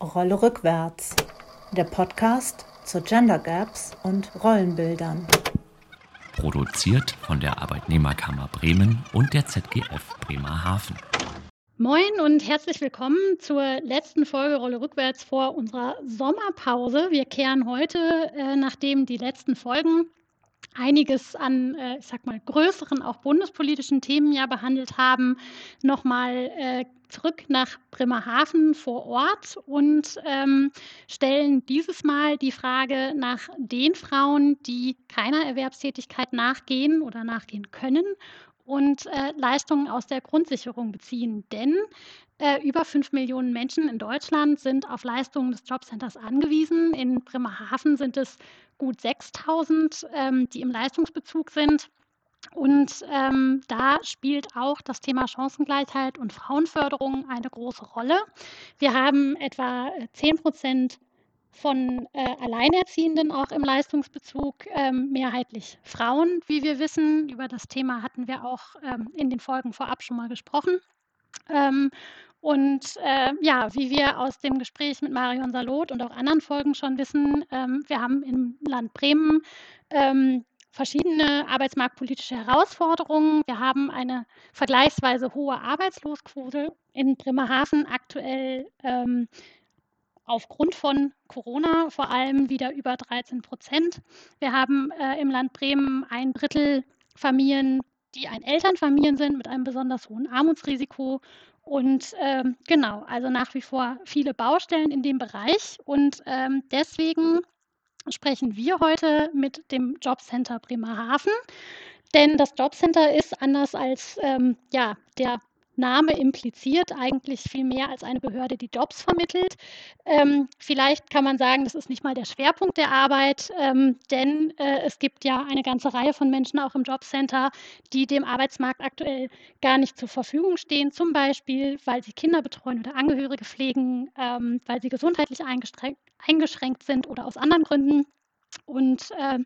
Rolle rückwärts. Der Podcast zu Gender Gaps und Rollenbildern. Produziert von der Arbeitnehmerkammer Bremen und der ZGF Bremerhaven. Moin und herzlich willkommen zur letzten Folge Rolle rückwärts vor unserer Sommerpause. Wir kehren heute, äh, nachdem die letzten Folgen einiges an, äh, ich sag mal, größeren, auch bundespolitischen Themen ja behandelt haben, nochmal äh, zurück nach Bremerhaven vor Ort und ähm, stellen dieses Mal die Frage nach den Frauen, die keiner Erwerbstätigkeit nachgehen oder nachgehen können und äh, Leistungen aus der Grundsicherung beziehen. Denn äh, über fünf Millionen Menschen in Deutschland sind auf Leistungen des Jobcenters angewiesen. In Bremerhaven sind es gut 6000, ähm, die im Leistungsbezug sind. Und ähm, da spielt auch das Thema Chancengleichheit und Frauenförderung eine große Rolle. Wir haben etwa 10 Prozent von äh, Alleinerziehenden auch im Leistungsbezug, ähm, mehrheitlich Frauen, wie wir wissen. Über das Thema hatten wir auch ähm, in den Folgen vorab schon mal gesprochen. Ähm, und äh, ja, wie wir aus dem Gespräch mit Marion Salot und auch anderen Folgen schon wissen, ähm, wir haben im Land Bremen ähm, verschiedene arbeitsmarktpolitische Herausforderungen. Wir haben eine vergleichsweise hohe Arbeitslosenquote in Bremerhaven aktuell ähm, aufgrund von Corona vor allem wieder über 13 Prozent. Wir haben äh, im Land Bremen ein Drittel Familien, die ein Elternfamilien sind mit einem besonders hohen Armutsrisiko. Und ähm, genau, also nach wie vor viele Baustellen in dem Bereich. Und ähm, deswegen sprechen wir heute mit dem Jobcenter Bremerhaven. Denn das Jobcenter ist anders als ähm, ja, der Name impliziert eigentlich viel mehr als eine Behörde, die Jobs vermittelt. Ähm, vielleicht kann man sagen, das ist nicht mal der Schwerpunkt der Arbeit, ähm, denn äh, es gibt ja eine ganze Reihe von Menschen auch im Jobcenter, die dem Arbeitsmarkt aktuell gar nicht zur Verfügung stehen, zum Beispiel, weil sie Kinder betreuen oder Angehörige pflegen, ähm, weil sie gesundheitlich eingeschränkt sind oder aus anderen Gründen. Und äh,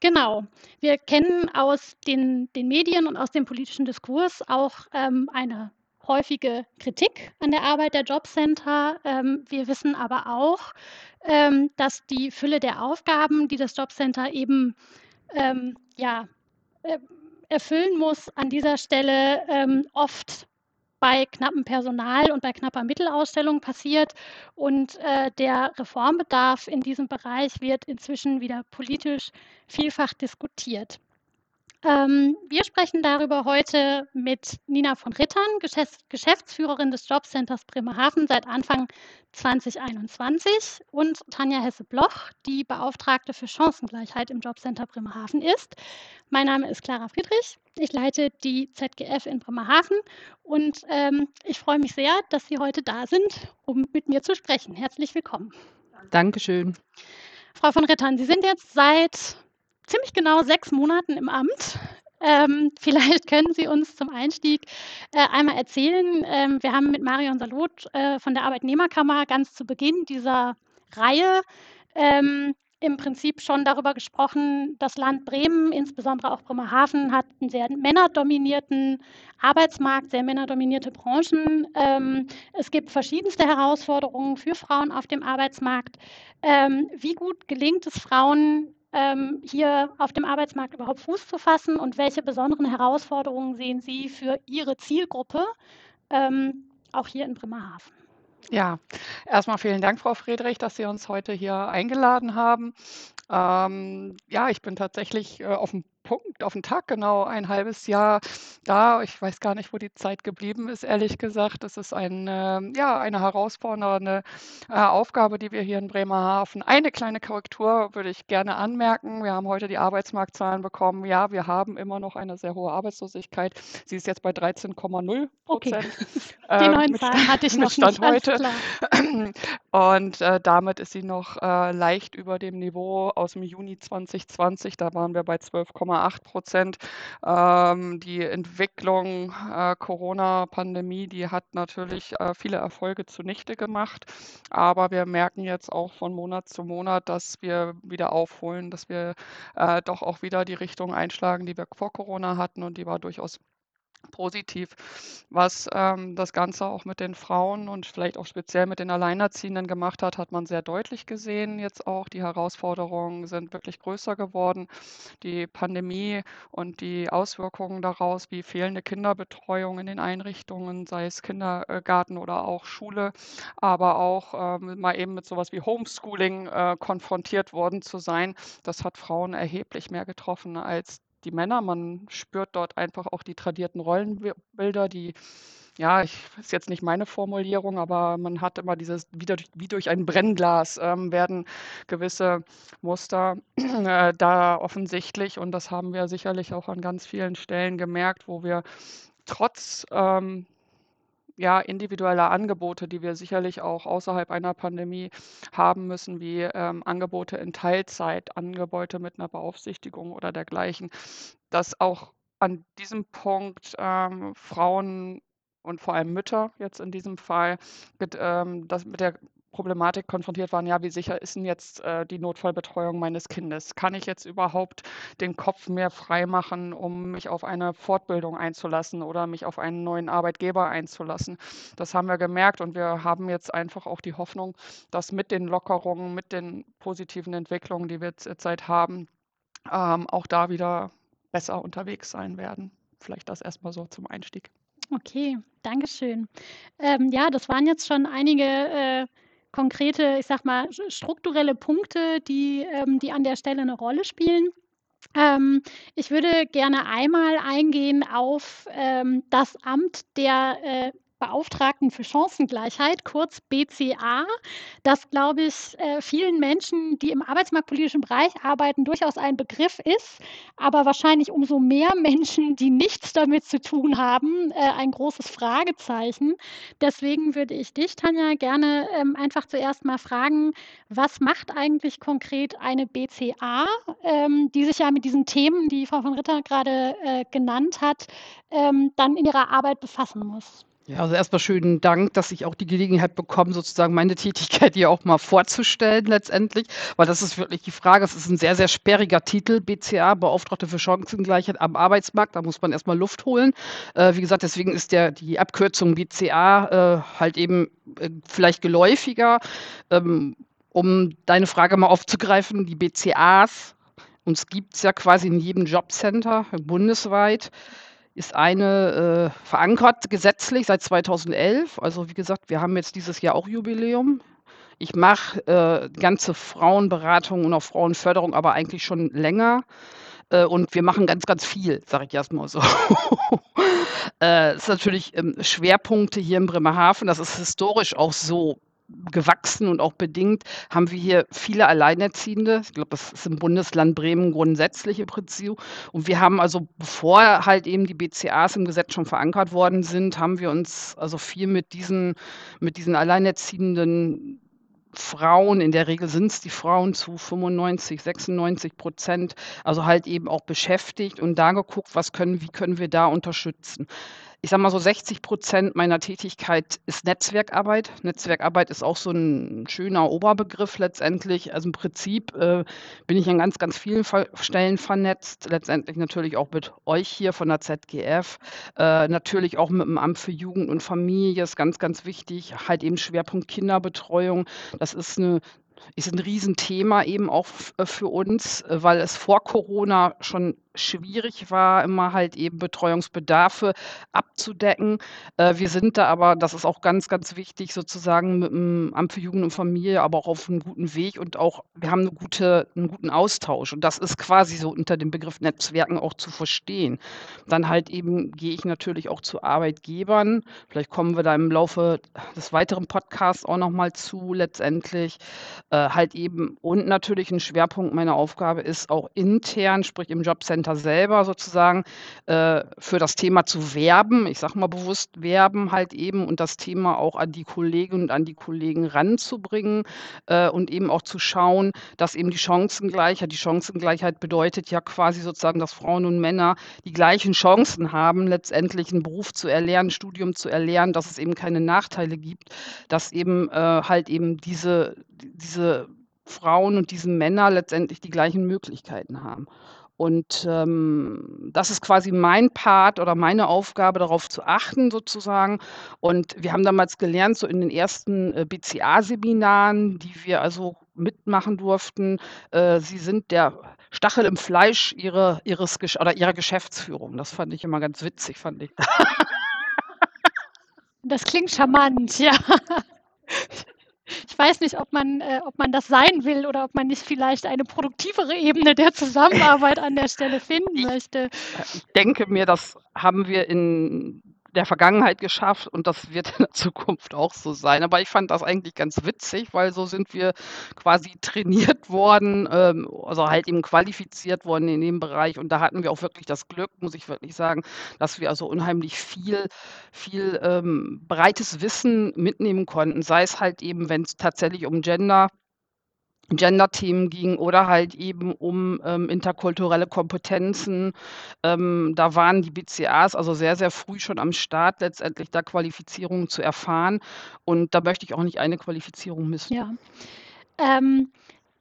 genau, wir kennen aus den, den Medien und aus dem politischen Diskurs auch ähm, eine häufige Kritik an der Arbeit der Jobcenter. Ähm, wir wissen aber auch, ähm, dass die Fülle der Aufgaben, die das Jobcenter eben ähm, ja, äh, erfüllen muss, an dieser Stelle ähm, oft bei knappem Personal und bei knapper Mittelausstellung passiert. Und äh, der Reformbedarf in diesem Bereich wird inzwischen wieder politisch vielfach diskutiert. Ähm, wir sprechen darüber heute mit Nina von Rittern, Geschäftsführerin des Jobcenters Bremerhaven seit Anfang 2021 und Tanja Hesse-Bloch, die Beauftragte für Chancengleichheit im Jobcenter Bremerhaven ist. Mein Name ist Clara Friedrich. Ich leite die ZGF in Bremerhaven und ähm, ich freue mich sehr, dass Sie heute da sind, um mit mir zu sprechen. Herzlich willkommen. Dankeschön. Frau von Rittern, Sie sind jetzt seit ziemlich genau sechs Monaten im Amt. Ähm, vielleicht können Sie uns zum Einstieg äh, einmal erzählen. Ähm, wir haben mit Marion Salot äh, von der Arbeitnehmerkammer ganz zu Beginn dieser Reihe ähm, im Prinzip schon darüber gesprochen, das Land Bremen, insbesondere auch Bremerhaven, hat einen sehr männerdominierten Arbeitsmarkt, sehr männerdominierte Branchen. Ähm, es gibt verschiedenste Herausforderungen für Frauen auf dem Arbeitsmarkt. Ähm, wie gut gelingt es Frauen, ähm, hier auf dem Arbeitsmarkt überhaupt Fuß zu fassen und welche besonderen Herausforderungen sehen Sie für Ihre Zielgruppe, ähm, auch hier in Bremerhaven? Ja, erstmal vielen Dank, Frau Friedrich, dass Sie uns heute hier eingeladen haben. Ähm, ja, ich bin tatsächlich äh, auf dem Punkt, auf den Tag genau ein halbes Jahr da. Ich weiß gar nicht, wo die Zeit geblieben ist, ehrlich gesagt. Es ist ein, äh, ja, eine herausfordernde äh, Aufgabe, die wir hier in Bremerhaven. Eine kleine Korrektur würde ich gerne anmerken. Wir haben heute die Arbeitsmarktzahlen bekommen. Ja, wir haben immer noch eine sehr hohe Arbeitslosigkeit. Sie ist jetzt bei 13,0 Prozent. Okay. Die neuen Zahlen hatte ich noch Stand nicht, heute. Und äh, damit ist sie noch äh, leicht über dem Niveau aus dem Juni 2020. Da waren wir bei 12,8 8 Prozent. Ähm, die Entwicklung äh, Corona-Pandemie, die hat natürlich äh, viele Erfolge zunichte gemacht. Aber wir merken jetzt auch von Monat zu Monat, dass wir wieder aufholen, dass wir äh, doch auch wieder die Richtung einschlagen, die wir vor Corona hatten und die war durchaus positiv. Was ähm, das Ganze auch mit den Frauen und vielleicht auch speziell mit den Alleinerziehenden gemacht hat, hat man sehr deutlich gesehen jetzt auch. Die Herausforderungen sind wirklich größer geworden. Die Pandemie und die Auswirkungen daraus, wie fehlende Kinderbetreuung in den Einrichtungen, sei es Kindergarten oder auch Schule, aber auch ähm, mal eben mit sowas wie Homeschooling äh, konfrontiert worden zu sein, das hat Frauen erheblich mehr getroffen als die Männer. Man spürt dort einfach auch die tradierten Rollenbilder, die ja, ich ist jetzt nicht meine Formulierung, aber man hat immer dieses wie durch, wie durch ein Brennglas ähm, werden gewisse Muster äh, da offensichtlich und das haben wir sicherlich auch an ganz vielen Stellen gemerkt, wo wir trotz ähm, ja, individuelle Angebote, die wir sicherlich auch außerhalb einer Pandemie haben müssen, wie ähm, Angebote in Teilzeit, Angebote mit einer Beaufsichtigung oder dergleichen, dass auch an diesem Punkt ähm, Frauen und vor allem Mütter jetzt in diesem Fall ähm, das mit der Problematik konfrontiert waren, ja, wie sicher ist denn jetzt äh, die Notfallbetreuung meines Kindes? Kann ich jetzt überhaupt den Kopf mehr frei machen, um mich auf eine Fortbildung einzulassen oder mich auf einen neuen Arbeitgeber einzulassen? Das haben wir gemerkt und wir haben jetzt einfach auch die Hoffnung, dass mit den Lockerungen, mit den positiven Entwicklungen, die wir zurzeit haben, ähm, auch da wieder besser unterwegs sein werden. Vielleicht das erstmal so zum Einstieg. Okay, Dankeschön. Ähm, ja, das waren jetzt schon einige äh, konkrete, ich sag mal, strukturelle Punkte, die, ähm, die an der Stelle eine Rolle spielen. Ähm, ich würde gerne einmal eingehen auf ähm, das Amt der äh, Beauftragten für Chancengleichheit, kurz BCA, das, glaube ich, äh, vielen Menschen, die im arbeitsmarktpolitischen Bereich arbeiten, durchaus ein Begriff ist, aber wahrscheinlich umso mehr Menschen, die nichts damit zu tun haben, äh, ein großes Fragezeichen. Deswegen würde ich dich, Tanja, gerne ähm, einfach zuerst mal fragen, was macht eigentlich konkret eine BCA, ähm, die sich ja mit diesen Themen, die Frau von Ritter gerade äh, genannt hat, ähm, dann in ihrer Arbeit befassen muss? Ja, also erstmal schönen Dank, dass ich auch die Gelegenheit bekomme, sozusagen meine Tätigkeit hier auch mal vorzustellen letztendlich, weil das ist wirklich die Frage, es ist ein sehr, sehr sperriger Titel, BCA, Beauftragte für Chancengleichheit am Arbeitsmarkt, da muss man erstmal Luft holen. Äh, wie gesagt, deswegen ist der, die Abkürzung BCA äh, halt eben äh, vielleicht geläufiger. Ähm, um deine Frage mal aufzugreifen, die BCAs, uns gibt es ja quasi in jedem Jobcenter bundesweit ist eine äh, verankert gesetzlich seit 2011. Also wie gesagt, wir haben jetzt dieses Jahr auch Jubiläum. Ich mache äh, ganze Frauenberatung und auch Frauenförderung, aber eigentlich schon länger. Äh, und wir machen ganz, ganz viel, sage ich erstmal so. äh, ist natürlich ähm, Schwerpunkte hier in Bremerhaven. Das ist historisch auch so gewachsen und auch bedingt, haben wir hier viele Alleinerziehende. Ich glaube, das ist im Bundesland Bremen grundsätzlich im Prinzip. Und wir haben also, bevor halt eben die BCAs im Gesetz schon verankert worden sind, haben wir uns also viel mit diesen, mit diesen Alleinerziehenden Frauen, in der Regel sind es die Frauen zu 95, 96 Prozent, also halt eben auch beschäftigt und da geguckt, was können, wie können wir da unterstützen ich sage mal so 60 Prozent meiner Tätigkeit ist Netzwerkarbeit. Netzwerkarbeit ist auch so ein schöner Oberbegriff letztendlich. Also im Prinzip äh, bin ich an ganz, ganz vielen Stellen vernetzt. Letztendlich natürlich auch mit euch hier von der ZGF. Äh, natürlich auch mit dem Amt für Jugend und Familie ist ganz, ganz wichtig. Halt eben Schwerpunkt Kinderbetreuung. Das ist eine, ist ein Riesenthema eben auch für uns, weil es vor Corona schon schwierig war, immer halt eben Betreuungsbedarfe abzudecken. Äh, wir sind da aber, das ist auch ganz, ganz wichtig, sozusagen mit dem Amt für Jugend und Familie, aber auch auf einem guten Weg und auch, wir haben eine gute, einen guten Austausch. Und das ist quasi so unter dem Begriff Netzwerken auch zu verstehen. Dann halt eben gehe ich natürlich auch zu Arbeitgebern. Vielleicht kommen wir da im Laufe des weiteren Podcasts auch nochmal zu, letztendlich. Äh, halt eben, und natürlich ein Schwerpunkt meiner Aufgabe ist auch intern, sprich im Jobcenter, Center selber sozusagen äh, für das Thema zu werben. Ich sage mal bewusst werben halt eben und das Thema auch an die Kolleginnen und an die Kollegen ranzubringen äh, und eben auch zu schauen, dass eben die Chancengleichheit, die Chancengleichheit bedeutet ja quasi sozusagen, dass Frauen und Männer die gleichen Chancen haben, letztendlich einen Beruf zu erlernen, ein Studium zu erlernen, dass es eben keine Nachteile gibt, dass eben äh, halt eben diese, diese Frauen und diese Männer letztendlich die gleichen Möglichkeiten haben. Und ähm, das ist quasi mein Part oder meine Aufgabe, darauf zu achten sozusagen. Und wir haben damals gelernt, so in den ersten äh, BCA-Seminaren, die wir also mitmachen durften, äh, sie sind der Stachel im Fleisch ihre, ihres oder ihrer Geschäftsführung. Das fand ich immer ganz witzig, fand ich. Das klingt charmant, ja. Ich weiß nicht, ob man, äh, ob man das sein will oder ob man nicht vielleicht eine produktivere Ebene der Zusammenarbeit an der Stelle finden möchte. Ich denke mir, das haben wir in der Vergangenheit geschafft und das wird in der Zukunft auch so sein. Aber ich fand das eigentlich ganz witzig, weil so sind wir quasi trainiert worden, ähm, also halt eben qualifiziert worden in dem Bereich. Und da hatten wir auch wirklich das Glück, muss ich wirklich sagen, dass wir also unheimlich viel, viel ähm, breites Wissen mitnehmen konnten. Sei es halt eben, wenn es tatsächlich um Gender Gender-Themen ging oder halt eben um ähm, interkulturelle Kompetenzen. Ähm, da waren die BCAs also sehr, sehr früh schon am Start, letztendlich da Qualifizierungen zu erfahren. Und da möchte ich auch nicht eine Qualifizierung missen. Ja. Ähm,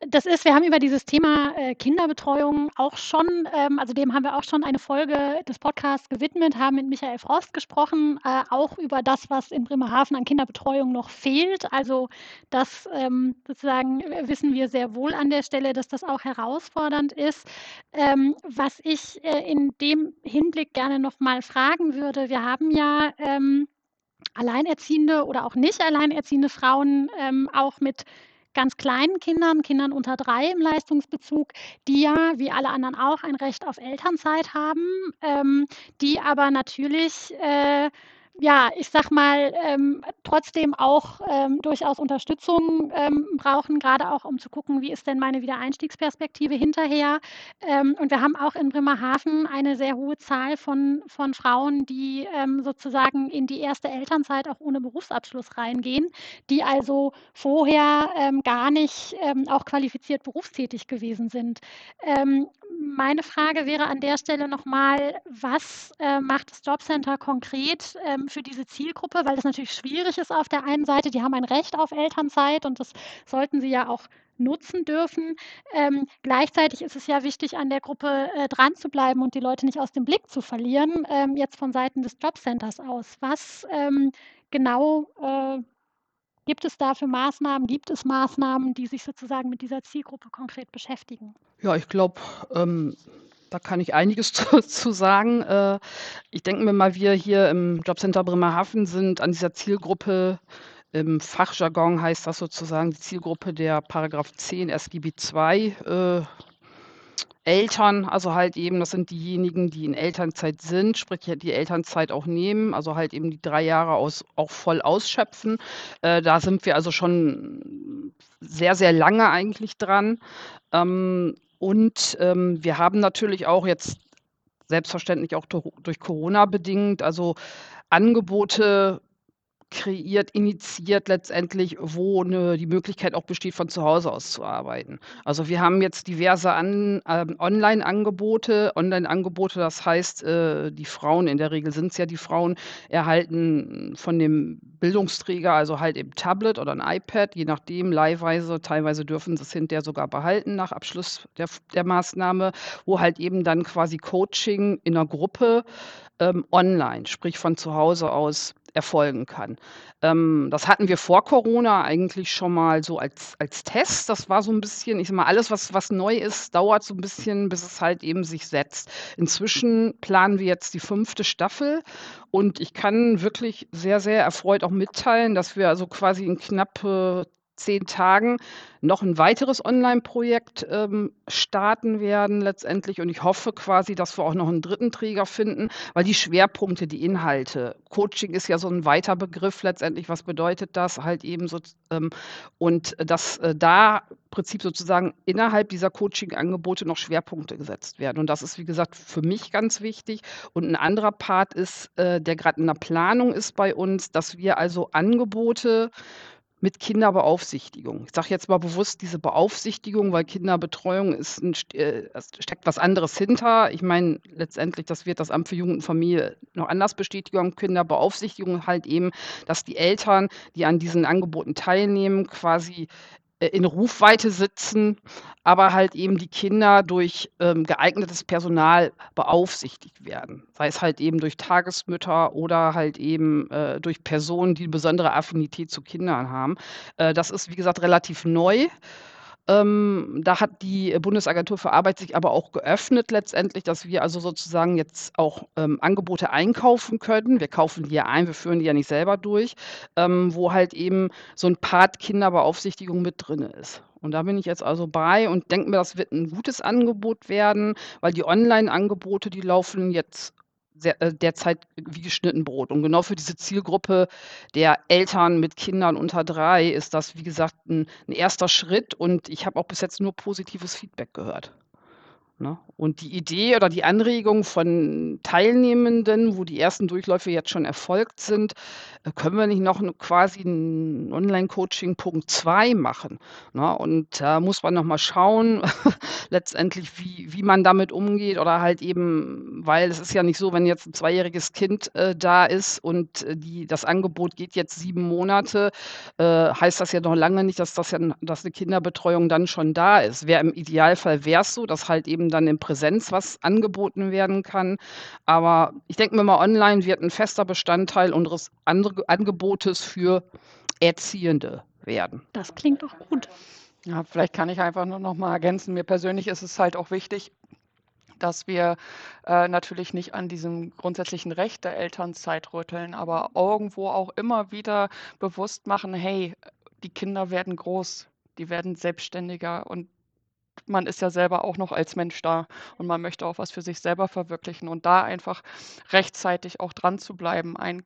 das ist, wir haben über dieses Thema äh, Kinderbetreuung auch schon, ähm, also dem haben wir auch schon eine Folge des Podcasts gewidmet, haben mit Michael Frost gesprochen, äh, auch über das, was in Bremerhaven an Kinderbetreuung noch fehlt. Also das ähm, sozusagen wissen wir sehr wohl an der Stelle, dass das auch herausfordernd ist. Ähm, was ich äh, in dem Hinblick gerne noch mal fragen würde, wir haben ja alleinerziehende oder auch nicht alleinerziehende Frauen ähm, auch mit ganz kleinen Kindern, Kindern unter drei im Leistungsbezug, die ja wie alle anderen auch ein Recht auf Elternzeit haben, ähm, die aber natürlich äh, ja, ich sag mal, ähm, trotzdem auch ähm, durchaus Unterstützung ähm, brauchen, gerade auch um zu gucken, wie ist denn meine Wiedereinstiegsperspektive hinterher. Ähm, und wir haben auch in Bremerhaven eine sehr hohe Zahl von, von Frauen, die ähm, sozusagen in die erste Elternzeit auch ohne Berufsabschluss reingehen, die also vorher ähm, gar nicht auch qualifiziert berufstätig gewesen sind meine Frage wäre an der Stelle nochmal, was äh, macht das Jobcenter konkret für diese Zielgruppe? Weil das natürlich schwierig ist auf der einen Seite. Die haben ein Recht auf Elternzeit und das sollten sie ja auch nutzen dürfen. Ähm, gleichzeitig ist es ja wichtig, an der Gruppe äh, dran zu bleiben und die Leute nicht aus dem Blick zu verlieren, ähm, jetzt von Seiten des Jobcenters aus. Was ähm, genau äh, Gibt es dafür Maßnahmen? Gibt es Maßnahmen, die sich sozusagen mit dieser Zielgruppe konkret beschäftigen? Ja, ich glaube, ähm, da kann ich einiges zu, zu sagen. Äh, ich denke mir mal, wir hier im Jobcenter Bremerhaven sind an dieser Zielgruppe im Fachjargon heißt das sozusagen die Zielgruppe der Paragraph 10 SGB II Eltern, also halt eben, das sind diejenigen, die in Elternzeit sind, sprich die Elternzeit auch nehmen, also halt eben die drei Jahre aus, auch voll ausschöpfen. Äh, da sind wir also schon sehr, sehr lange eigentlich dran. Ähm, und ähm, wir haben natürlich auch jetzt selbstverständlich auch durch Corona bedingt, also Angebote kreiert, initiiert letztendlich, wo ne, die Möglichkeit auch besteht, von zu Hause aus zu arbeiten. Also wir haben jetzt diverse An ähm, Online-Angebote. Online-Angebote, das heißt, äh, die Frauen, in der Regel sind es ja die Frauen, erhalten von dem Bildungsträger, also halt eben Tablet oder ein iPad, je nachdem, leihweise, teilweise dürfen sie es hinterher sogar behalten nach Abschluss der, der Maßnahme, wo halt eben dann quasi Coaching in einer Gruppe ähm, online, sprich von zu Hause aus erfolgen kann. Ähm, das hatten wir vor Corona eigentlich schon mal so als, als Test. Das war so ein bisschen, ich sag mal, alles, was, was neu ist, dauert so ein bisschen, bis es halt eben sich setzt. Inzwischen planen wir jetzt die fünfte Staffel und ich kann wirklich sehr, sehr erfreut auch mitteilen, dass wir also quasi in knapp zehn Tagen noch ein weiteres Online-Projekt ähm, starten werden letztendlich. Und ich hoffe quasi, dass wir auch noch einen dritten Träger finden, weil die Schwerpunkte, die Inhalte, Coaching ist ja so ein weiter Begriff letztendlich. Was bedeutet das halt eben so? Ähm, und dass äh, da im Prinzip sozusagen innerhalb dieser Coaching-Angebote noch Schwerpunkte gesetzt werden. Und das ist, wie gesagt, für mich ganz wichtig. Und ein anderer Part ist, äh, der gerade in der Planung ist bei uns, dass wir also Angebote mit Kinderbeaufsichtigung. Ich sage jetzt mal bewusst diese Beaufsichtigung, weil Kinderbetreuung ist ein, äh, steckt was anderes hinter. Ich meine, letztendlich, das wird das Amt für Jugend und Familie noch anders bestätigen. Kinderbeaufsichtigung halt eben, dass die Eltern, die an diesen Angeboten teilnehmen, quasi in Rufweite sitzen, aber halt eben die Kinder durch ähm, geeignetes Personal beaufsichtigt werden. Sei es halt eben durch Tagesmütter oder halt eben äh, durch Personen, die besondere Affinität zu Kindern haben. Äh, das ist, wie gesagt, relativ neu. Ähm, da hat die Bundesagentur für Arbeit sich aber auch geöffnet letztendlich, dass wir also sozusagen jetzt auch ähm, Angebote einkaufen können. Wir kaufen die ja ein, wir führen die ja nicht selber durch, ähm, wo halt eben so ein Part Kinderbeaufsichtigung mit drin ist. Und da bin ich jetzt also bei und denke mir, das wird ein gutes Angebot werden, weil die Online-Angebote, die laufen jetzt sehr, äh, derzeit wie geschnitten Brot. Und genau für diese Zielgruppe der Eltern mit Kindern unter drei ist das, wie gesagt, ein, ein erster Schritt. Und ich habe auch bis jetzt nur positives Feedback gehört. Ne? Und die Idee oder die Anregung von Teilnehmenden, wo die ersten Durchläufe jetzt schon erfolgt sind, äh, können wir nicht noch quasi ein Online-Coaching Punkt 2 machen. Ne? Und da muss man nochmal schauen, letztendlich, wie, wie man damit umgeht oder halt eben, weil es ist ja nicht so, wenn jetzt ein zweijähriges Kind äh, da ist und äh, die, das Angebot geht jetzt sieben Monate, äh, heißt das ja noch lange nicht, dass, das ja, dass eine Kinderbetreuung dann schon da ist. Wäre im Idealfall wäre es so, dass halt eben dann in Präsenz was angeboten werden kann. Aber ich denke mir mal, online wird ein fester Bestandteil unseres Angebotes für Erziehende werden. Das klingt doch gut. Ja, vielleicht kann ich einfach nur noch mal ergänzen. Mir persönlich ist es halt auch wichtig, dass wir äh, natürlich nicht an diesem grundsätzlichen Recht der Elternzeit rütteln, aber irgendwo auch immer wieder bewusst machen, hey, die Kinder werden groß, die werden selbstständiger und man ist ja selber auch noch als Mensch da und man möchte auch was für sich selber verwirklichen und da einfach rechtzeitig auch dran zu bleiben. Ein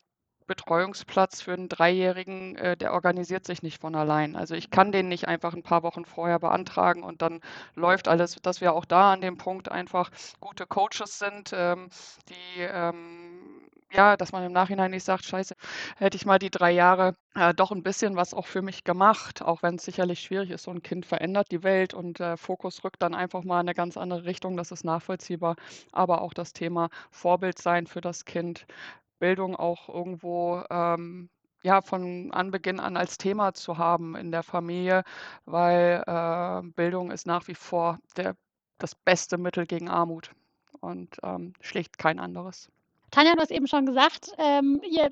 Betreuungsplatz für einen Dreijährigen, äh, der organisiert sich nicht von allein. Also ich kann den nicht einfach ein paar Wochen vorher beantragen und dann läuft alles, dass wir auch da an dem Punkt einfach gute Coaches sind, ähm, die ähm, ja, dass man im Nachhinein nicht sagt, scheiße, hätte ich mal die drei Jahre äh, doch ein bisschen was auch für mich gemacht, auch wenn es sicherlich schwierig ist. So ein Kind verändert die Welt und äh, Fokus rückt dann einfach mal in eine ganz andere Richtung. Das ist nachvollziehbar. Aber auch das Thema Vorbild sein für das Kind, Bildung auch irgendwo ähm, ja, von Anbeginn an als Thema zu haben in der Familie, weil äh, Bildung ist nach wie vor der, das beste Mittel gegen Armut und ähm, schlicht kein anderes. Tanja, du hast eben schon gesagt, ähm, ihr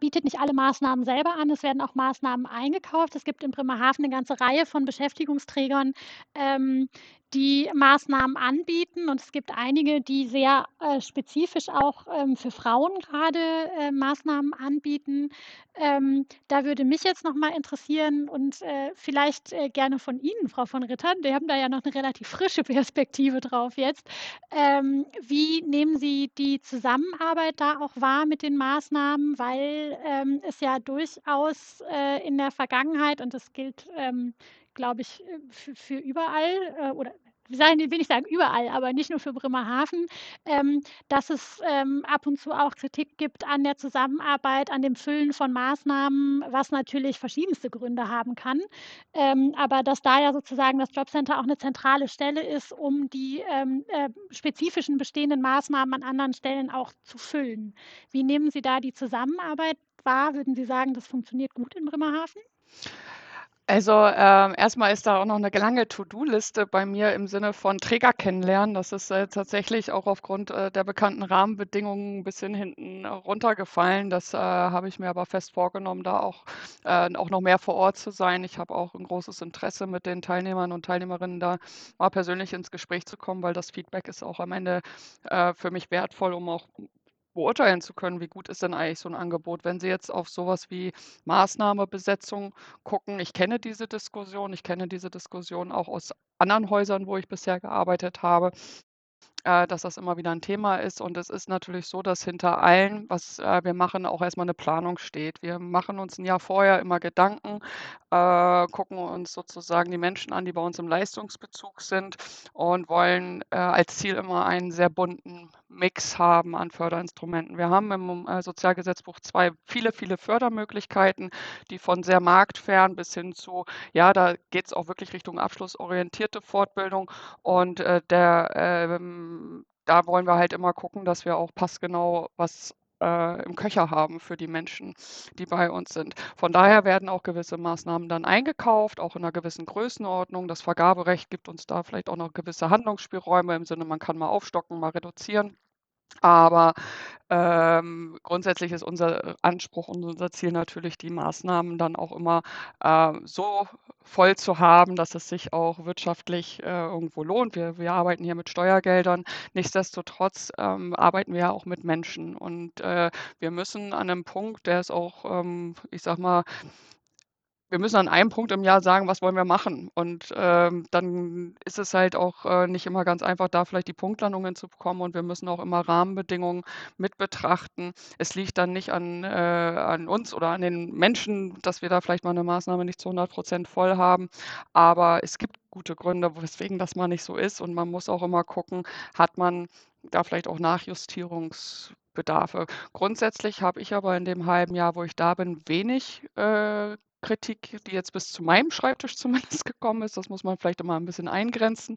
bietet nicht alle Maßnahmen selber an, es werden auch Maßnahmen eingekauft. Es gibt in Bremerhaven eine ganze Reihe von Beschäftigungsträgern, ähm, die Maßnahmen anbieten. Und es gibt einige, die sehr äh, spezifisch auch ähm, für Frauen gerade äh, Maßnahmen anbieten. Ähm, da würde mich jetzt noch mal interessieren und äh, vielleicht äh, gerne von Ihnen, Frau von Rittern, wir haben da ja noch eine relativ frische Perspektive drauf jetzt. Ähm, wie nehmen Sie die Zusammenarbeit da auch wahr mit den Maßnahmen? Weil ähm, es ja durchaus äh, in der Vergangenheit, und das gilt ähm, glaube ich, äh, für, für überall äh, oder will ich sagen überall, aber nicht nur für Bremerhaven, ähm, dass es ähm, ab und zu auch Kritik gibt an der Zusammenarbeit, an dem Füllen von Maßnahmen, was natürlich verschiedenste Gründe haben kann. Ähm, aber dass da ja sozusagen das Jobcenter auch eine zentrale Stelle ist, um die ähm, äh, spezifischen bestehenden Maßnahmen an anderen Stellen auch zu füllen. Wie nehmen Sie da die Zusammenarbeit wahr? Würden Sie sagen, das funktioniert gut in Bremerhaven? Also, ähm, erst ist da auch noch eine lange To-do-Liste bei mir im Sinne von Träger kennenlernen. Das ist, äh, tatsächlich auch aufgrund, äh, der bekannten Rahmenbedingungen ein bisschen hinten runtergefallen. Das, äh, habe ich mir aber fest vorgenommen, da auch äh, auch noch mehr vor Ort zu sein. Ich habe auch ein großes Interesse, mit den Teilnehmern und Teilnehmerinnen da mal persönlich ins Gespräch zu kommen, weil das Feedback ist auch am Ende, äh, für mich wertvoll, um auch beurteilen zu können, wie gut ist denn eigentlich so ein Angebot. Wenn Sie jetzt auf sowas wie Maßnahmebesetzung gucken, ich kenne diese Diskussion, ich kenne diese Diskussion auch aus anderen Häusern, wo ich bisher gearbeitet habe äh, dass das immer wieder ein Thema ist. Und es ist natürlich so, dass hinter allen, was äh, wir machen, auch erstmal eine Planung steht. Wir machen uns ein Jahr vorher immer Gedanken, äh, gucken uns sozusagen die Menschen an, die bei uns im Leistungsbezug sind und wollen äh, als Ziel immer einen sehr bunten Mix haben an Förderinstrumenten. Wir haben im äh, Sozialgesetzbuch zwei viele, viele Fördermöglichkeiten, die von sehr marktfern bis hin zu, ja, da geht es auch wirklich Richtung abschlussorientierte Fortbildung und der ähm, da wollen wir halt immer gucken, dass wir auch passgenau was äh, im Köcher haben für die Menschen, die bei uns sind. Von daher werden auch gewisse Maßnahmen dann eingekauft, auch in einer gewissen Größenordnung. Das Vergaberecht gibt uns da vielleicht auch noch gewisse Handlungsspielräume im Sinne, man kann mal aufstocken, mal reduzieren. Aber ähm, grundsätzlich ist unser Anspruch und unser Ziel natürlich, die Maßnahmen dann auch immer äh, so voll zu haben, dass es sich auch wirtschaftlich äh, irgendwo lohnt. Wir, wir arbeiten hier mit Steuergeldern. Nichtsdestotrotz ähm, arbeiten wir ja auch mit Menschen. Und äh, wir müssen an einem Punkt, der ist auch, ähm, ich sag mal, wir müssen an einem Punkt im Jahr sagen, was wollen wir machen. Und ähm, dann ist es halt auch äh, nicht immer ganz einfach, da vielleicht die Punktlandungen zu bekommen. Und wir müssen auch immer Rahmenbedingungen mit betrachten. Es liegt dann nicht an, äh, an uns oder an den Menschen, dass wir da vielleicht mal eine Maßnahme nicht zu 100 Prozent voll haben. Aber es gibt gute Gründe, weswegen das mal nicht so ist. Und man muss auch immer gucken, hat man da vielleicht auch Nachjustierungsbedarfe. Grundsätzlich habe ich aber in dem halben Jahr, wo ich da bin, wenig äh, Kritik, die jetzt bis zu meinem Schreibtisch zumindest gekommen ist. Das muss man vielleicht immer ein bisschen eingrenzen.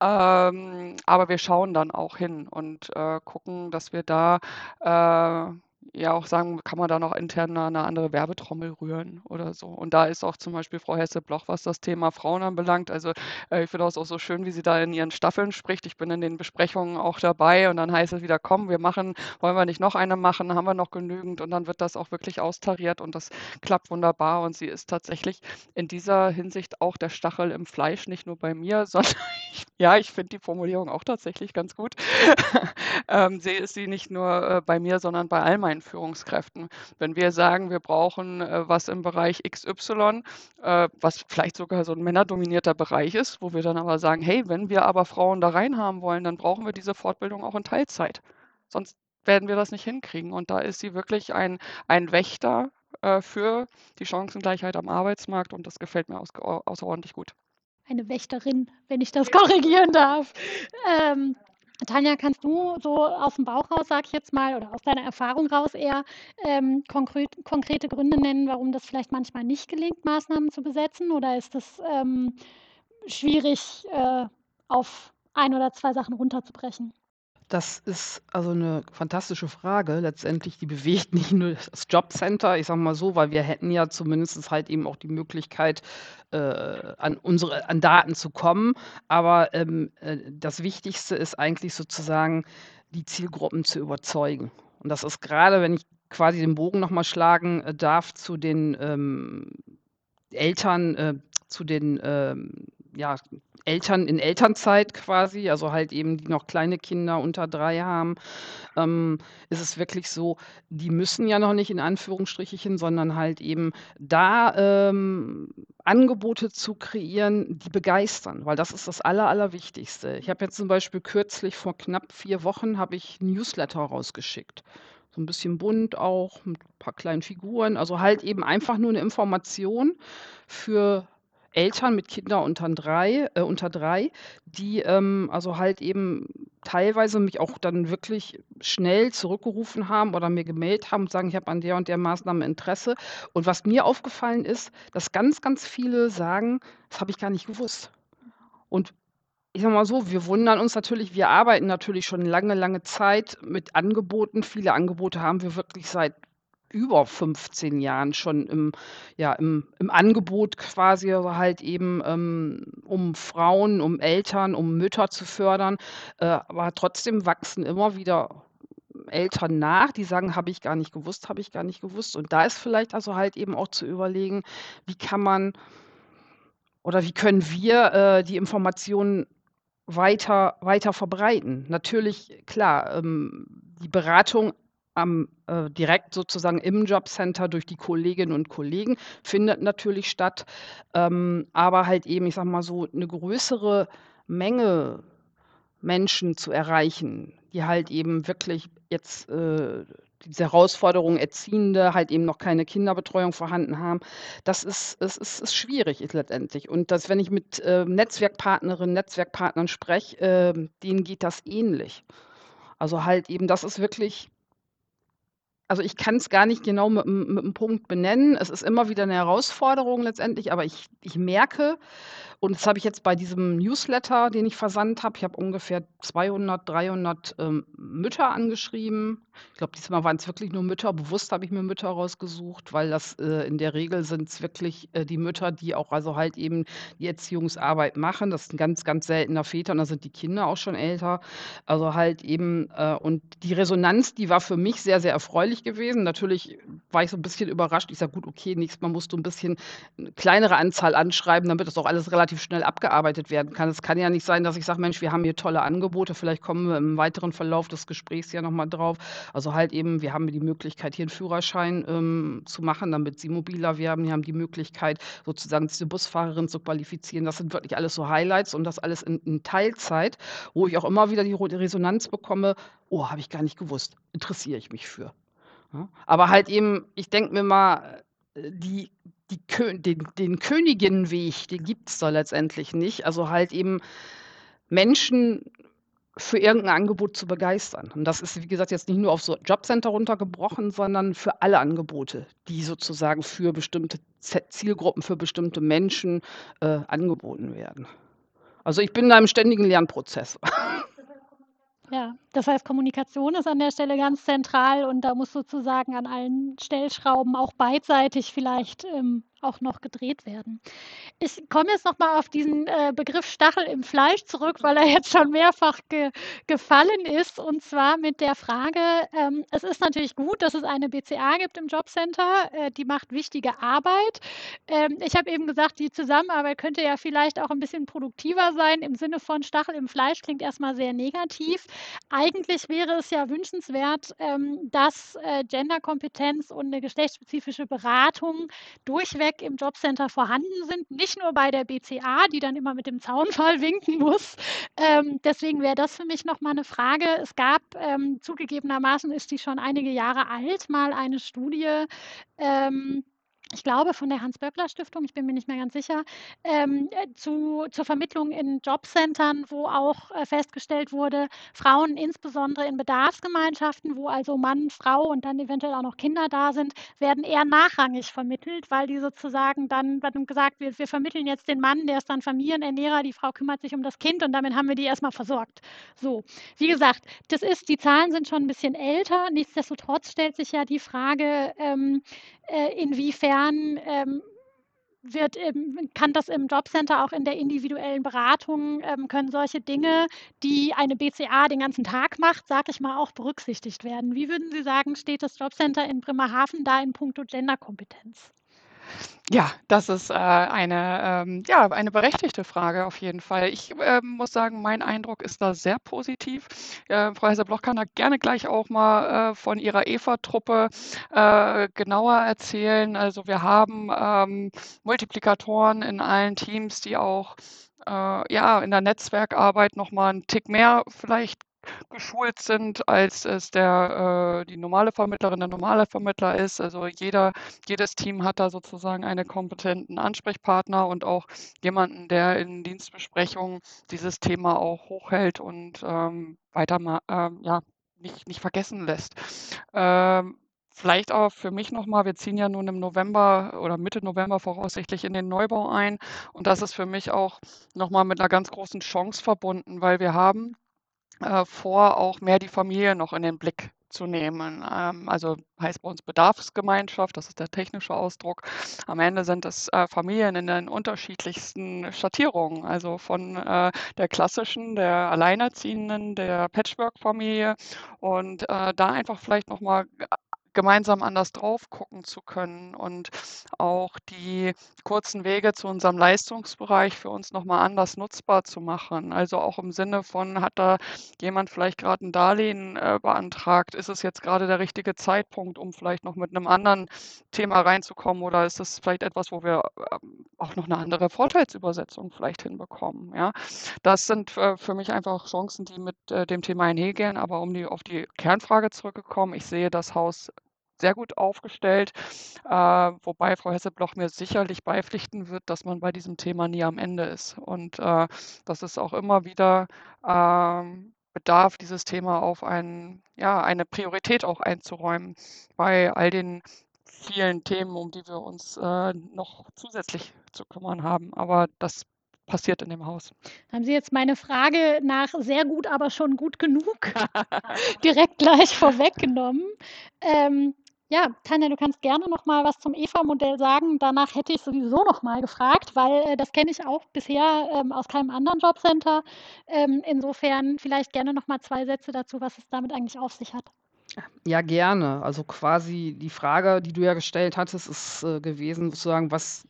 Ähm, aber wir schauen dann auch hin und äh, gucken, dass wir da äh, ja auch sagen, kann man da noch intern eine andere Werbetrommel rühren oder so. Und da ist auch zum Beispiel Frau Hesse-Bloch, was das Thema Frauen anbelangt. Also äh, ich finde das auch so schön, wie sie da in ihren Staffeln spricht. Ich bin in den Besprechungen auch dabei und dann heißt es wieder, komm, wir machen, wollen wir nicht noch eine machen, haben wir noch genügend und dann wird das auch wirklich austariert und das klappt wunderbar und sie ist tatsächlich in dieser Hinsicht auch der Stachel im Fleisch, nicht nur bei mir, sondern ja, ich finde die Formulierung auch tatsächlich ganz gut. ähm, sie ist sie nicht nur äh, bei mir, sondern bei all meinen Führungskräften. Wenn wir sagen, wir brauchen äh, was im Bereich XY, äh, was vielleicht sogar so ein männerdominierter Bereich ist, wo wir dann aber sagen, hey, wenn wir aber Frauen da rein haben wollen, dann brauchen wir diese Fortbildung auch in Teilzeit. Sonst werden wir das nicht hinkriegen. Und da ist sie wirklich ein, ein Wächter äh, für die Chancengleichheit am Arbeitsmarkt und das gefällt mir außerordentlich gut. Eine Wächterin, wenn ich das korrigieren darf. Ähm, Tanja, kannst du so aus dem Bauch raus, sag ich jetzt mal, oder aus deiner Erfahrung raus eher ähm, konkret, konkrete Gründe nennen, warum das vielleicht manchmal nicht gelingt, Maßnahmen zu besetzen? Oder ist es ähm, schwierig, äh, auf ein oder zwei Sachen runterzubrechen? Das ist also eine fantastische Frage. Letztendlich, die bewegt nicht nur das Jobcenter, ich sage mal so, weil wir hätten ja zumindest halt eben auch die Möglichkeit, äh, an unsere an Daten zu kommen. Aber, ähm, äh, das Wichtigste ist eigentlich sozusagen, die Zielgruppen zu überzeugen. Und das ist gerade, wenn ich quasi den Bogen noch mal schlagen, äh, darf zu den, ähm, Eltern, äh, zu den, ähm, ja, Eltern in Elternzeit quasi, also halt eben, die noch kleine Kinder unter drei haben, ähm, ist es wirklich so, die müssen ja noch nicht in Anführungsstrichen, sondern halt eben da ähm, Angebote zu kreieren, die begeistern, weil das ist das Aller, Allerwichtigste. Ich habe jetzt zum Beispiel kürzlich vor knapp vier Wochen habe ich Newsletter rausgeschickt. So ein bisschen bunt auch, mit ein paar kleinen Figuren. Also halt eben einfach nur eine Information für Eltern mit Kindern unter drei, äh, unter drei die ähm, also halt eben teilweise mich auch dann wirklich schnell zurückgerufen haben oder mir gemeldet haben und sagen, ich habe an der und der Maßnahme Interesse. Und was mir aufgefallen ist, dass ganz, ganz viele sagen, das habe ich gar nicht gewusst. Und ich sage mal so, wir wundern uns natürlich, wir arbeiten natürlich schon lange, lange Zeit mit Angeboten. Viele Angebote haben wir wirklich seit über 15 Jahren schon im, ja, im, im Angebot quasi, halt eben ähm, um Frauen, um Eltern, um Mütter zu fördern. Äh, aber trotzdem wachsen immer wieder Eltern nach, die sagen, habe ich gar nicht gewusst, habe ich gar nicht gewusst. Und da ist vielleicht also halt eben auch zu überlegen, wie kann man oder wie können wir äh, die Informationen weiter, weiter verbreiten. Natürlich, klar, ähm, die Beratung am, äh, direkt sozusagen im Jobcenter durch die Kolleginnen und Kollegen findet natürlich statt. Ähm, aber halt eben, ich sage mal so, eine größere Menge Menschen zu erreichen, die halt eben wirklich jetzt äh, diese Herausforderung Erziehende halt eben noch keine Kinderbetreuung vorhanden haben, das ist, es ist, ist schwierig letztendlich. Und das, wenn ich mit äh, Netzwerkpartnerinnen, Netzwerkpartnern spreche, äh, denen geht das ähnlich. Also halt eben, das ist wirklich also ich kann es gar nicht genau mit, mit einem Punkt benennen. Es ist immer wieder eine Herausforderung letztendlich, aber ich, ich merke, und das habe ich jetzt bei diesem Newsletter, den ich versandt habe, ich habe ungefähr 200, 300 ähm, Mütter angeschrieben, Ich glaube, diesmal waren es wirklich nur Mütter. Bewusst habe ich mir Mütter rausgesucht, weil das äh, in der Regel sind es wirklich äh, die Mütter, die auch also halt eben die Erziehungsarbeit machen. Das ist ein ganz, ganz seltener Väter und da sind die Kinder auch schon älter. Also halt eben, äh, und die Resonanz, die war für mich sehr, sehr erfreulich gewesen. Natürlich war ich so ein bisschen überrascht. Ich sage, gut, okay, nächstes Mal musst du ein bisschen eine kleinere Anzahl anschreiben, damit das auch alles relativ schnell abgearbeitet werden kann. Es kann ja nicht sein, dass ich sage, Mensch, wir haben hier tolle Angebote, vielleicht kommen wir im weiteren Verlauf des Gesprächs ja nochmal drauf. Also halt eben, wir haben die Möglichkeit, hier einen Führerschein ähm, zu machen, damit sie mobiler werden. Wir haben die Möglichkeit, sozusagen diese Busfahrerin zu qualifizieren. Das sind wirklich alles so Highlights und das alles in, in Teilzeit, wo ich auch immer wieder die Resonanz bekomme, oh, habe ich gar nicht gewusst, interessiere ich mich für. Ja? Aber halt eben, ich denke mir mal, äh, die, die, den, den Königinnenweg, den gibt es da letztendlich nicht. Also halt eben Menschen für irgendein Angebot zu begeistern. Und das ist, wie gesagt, jetzt nicht nur auf so Jobcenter runtergebrochen, sondern für alle Angebote, die sozusagen für bestimmte Zielgruppen, für bestimmte Menschen äh, angeboten werden. Also ich bin da im ständigen Lernprozess. Ja, das heißt, Kommunikation ist an der Stelle ganz zentral und da muss sozusagen an allen Stellschrauben auch beidseitig vielleicht ähm, auch noch gedreht werden. Ich komme jetzt noch mal auf diesen äh, Begriff Stachel im Fleisch zurück, weil er jetzt schon mehrfach ge gefallen ist und zwar mit der Frage, ähm, es ist natürlich gut, dass es eine BCA gibt im Jobcenter, äh, die macht wichtige Arbeit. Ähm, ich habe eben gesagt, die Zusammenarbeit könnte ja vielleicht auch ein bisschen produktiver sein im Sinne von Stachel im Fleisch klingt erstmal sehr negativ. Eigentlich wäre es ja wünschenswert, ähm, dass äh, Genderkompetenz und eine geschlechtsspezifische Beratung durchweg Feedback im Jobcenter vorhanden sind, nicht nur bei der BCA, die dann immer mit dem Zaunfall winken muss. Ähm, deswegen wäre das für mich nochmal eine Frage. Es gab ähm, zugegebenermaßen, ist die schon einige Jahre alt, mal eine Studie, ähm, ich glaube, von der Hans-Böckler-Stiftung, ich bin mir nicht mehr ganz sicher, ähm, äh, zu, zur Vermittlung in Jobcentern, wo auch äh, festgestellt wurde, Frauen insbesondere in Bedarfsgemeinschaften, wo also Mann, Frau und dann eventuell auch noch Kinder da sind, werden eher nachrangig vermittelt, weil die sozusagen dann, wird gesagt wird, wir vermitteln jetzt den Mann, der ist dann Familienernährer, die Frau kümmert sich um das Kind und damit haben wir die erstmal versorgt. So, wie gesagt, das ist, die Zahlen sind schon ein bisschen älter, nichtsdestotrotz stellt sich ja die Frage, ähm, äh, inwiefern ähm, wird, ähm, kann das im Jobcenter auch in der individuellen Beratung, ähm, können solche Dinge, die eine BCA den ganzen Tag macht, sage ich mal, auch berücksichtigt werden. Wie würden Sie sagen, steht das Jobcenter in Bremerhaven da in puncto Genderkompetenz? Ja, das ist äh, eine, ähm, ja, eine berechtigte Frage auf jeden Fall. Ich äh, muss sagen, mein Eindruck ist da sehr positiv. Äh, Frau Heiser-Bloch kann da gerne gleich auch mal äh, von ihrer EVA-Truppe äh, genauer erzählen. Also wir haben ähm, Multiplikatoren in allen Teams, die auch äh, ja, in der Netzwerkarbeit nochmal einen Tick mehr vielleicht geschult sind, als es der, äh, die normale Vermittlerin, der normale Vermittler ist. Also jeder, jedes Team hat da sozusagen einen kompetenten Ansprechpartner und auch jemanden, der in Dienstbesprechungen dieses Thema auch hochhält und ähm, weiter ähm, ja, nicht, nicht vergessen lässt. Ähm, Vielleicht auch für mich nochmal, wir ziehen ja nun im November oder Mitte November voraussichtlich in den Neubau ein. Und das ist für mich auch nochmal mit einer ganz großen Chance verbunden, weil wir haben äh, vor, auch mehr die Familie noch in den Blick zu nehmen. Ähm, also heißt bei uns Bedarfsgemeinschaft, das ist der technische Ausdruck. Am Ende sind es äh, Familien in den unterschiedlichsten Schattierungen, also von äh, der klassischen, der Alleinerziehenden, der Patchwork-Familie und da einfach vielleicht nochmal gemeinsam anders drauf gucken zu können und auch die kurzen Wege zu unserem Leistungsbereich für uns nochmal anders nutzbar zu machen. Also auch im Sinne von, hat da jemand vielleicht gerade ein Darlehen äh, beantragt? Ist es jetzt gerade der richtige Zeitpunkt, um vielleicht noch mit einem anderen Thema reinzukommen? Oder ist es vielleicht etwas, wo wir äh, auch noch eine andere Vorteilsübersetzung vielleicht hinbekommen? Ja, das sind äh, für mich einfach Chancen, die mit äh, dem Thema einhergehen. Aber um die, auf die Kernfrage zurückgekommen, ich sehe das Haus sehr gut aufgestellt, äh, wobei Frau Hessebloch mir sicherlich beipflichten wird, dass man bei diesem Thema nie am Ende ist und äh, dass es auch immer wieder ähm, bedarf, dieses Thema auf ein, ja, eine Priorität auch einzuräumen bei all den vielen Themen, um die wir uns äh, noch zusätzlich zu kümmern haben. Aber das passiert in dem Haus. Haben Sie jetzt meine Frage nach sehr gut, aber schon gut genug direkt gleich vorweggenommen. Ähm, ja, Tanja, du kannst gerne noch mal was zum EVA-Modell sagen. Danach hätte ich sowieso noch mal gefragt, weil äh, das kenne ich auch bisher ähm, aus keinem anderen Jobcenter. Ähm, insofern vielleicht gerne noch mal zwei Sätze dazu, was es damit eigentlich auf sich hat. Ja, gerne. Also quasi die Frage, die du ja gestellt hattest, ist äh, gewesen, sozusagen, was,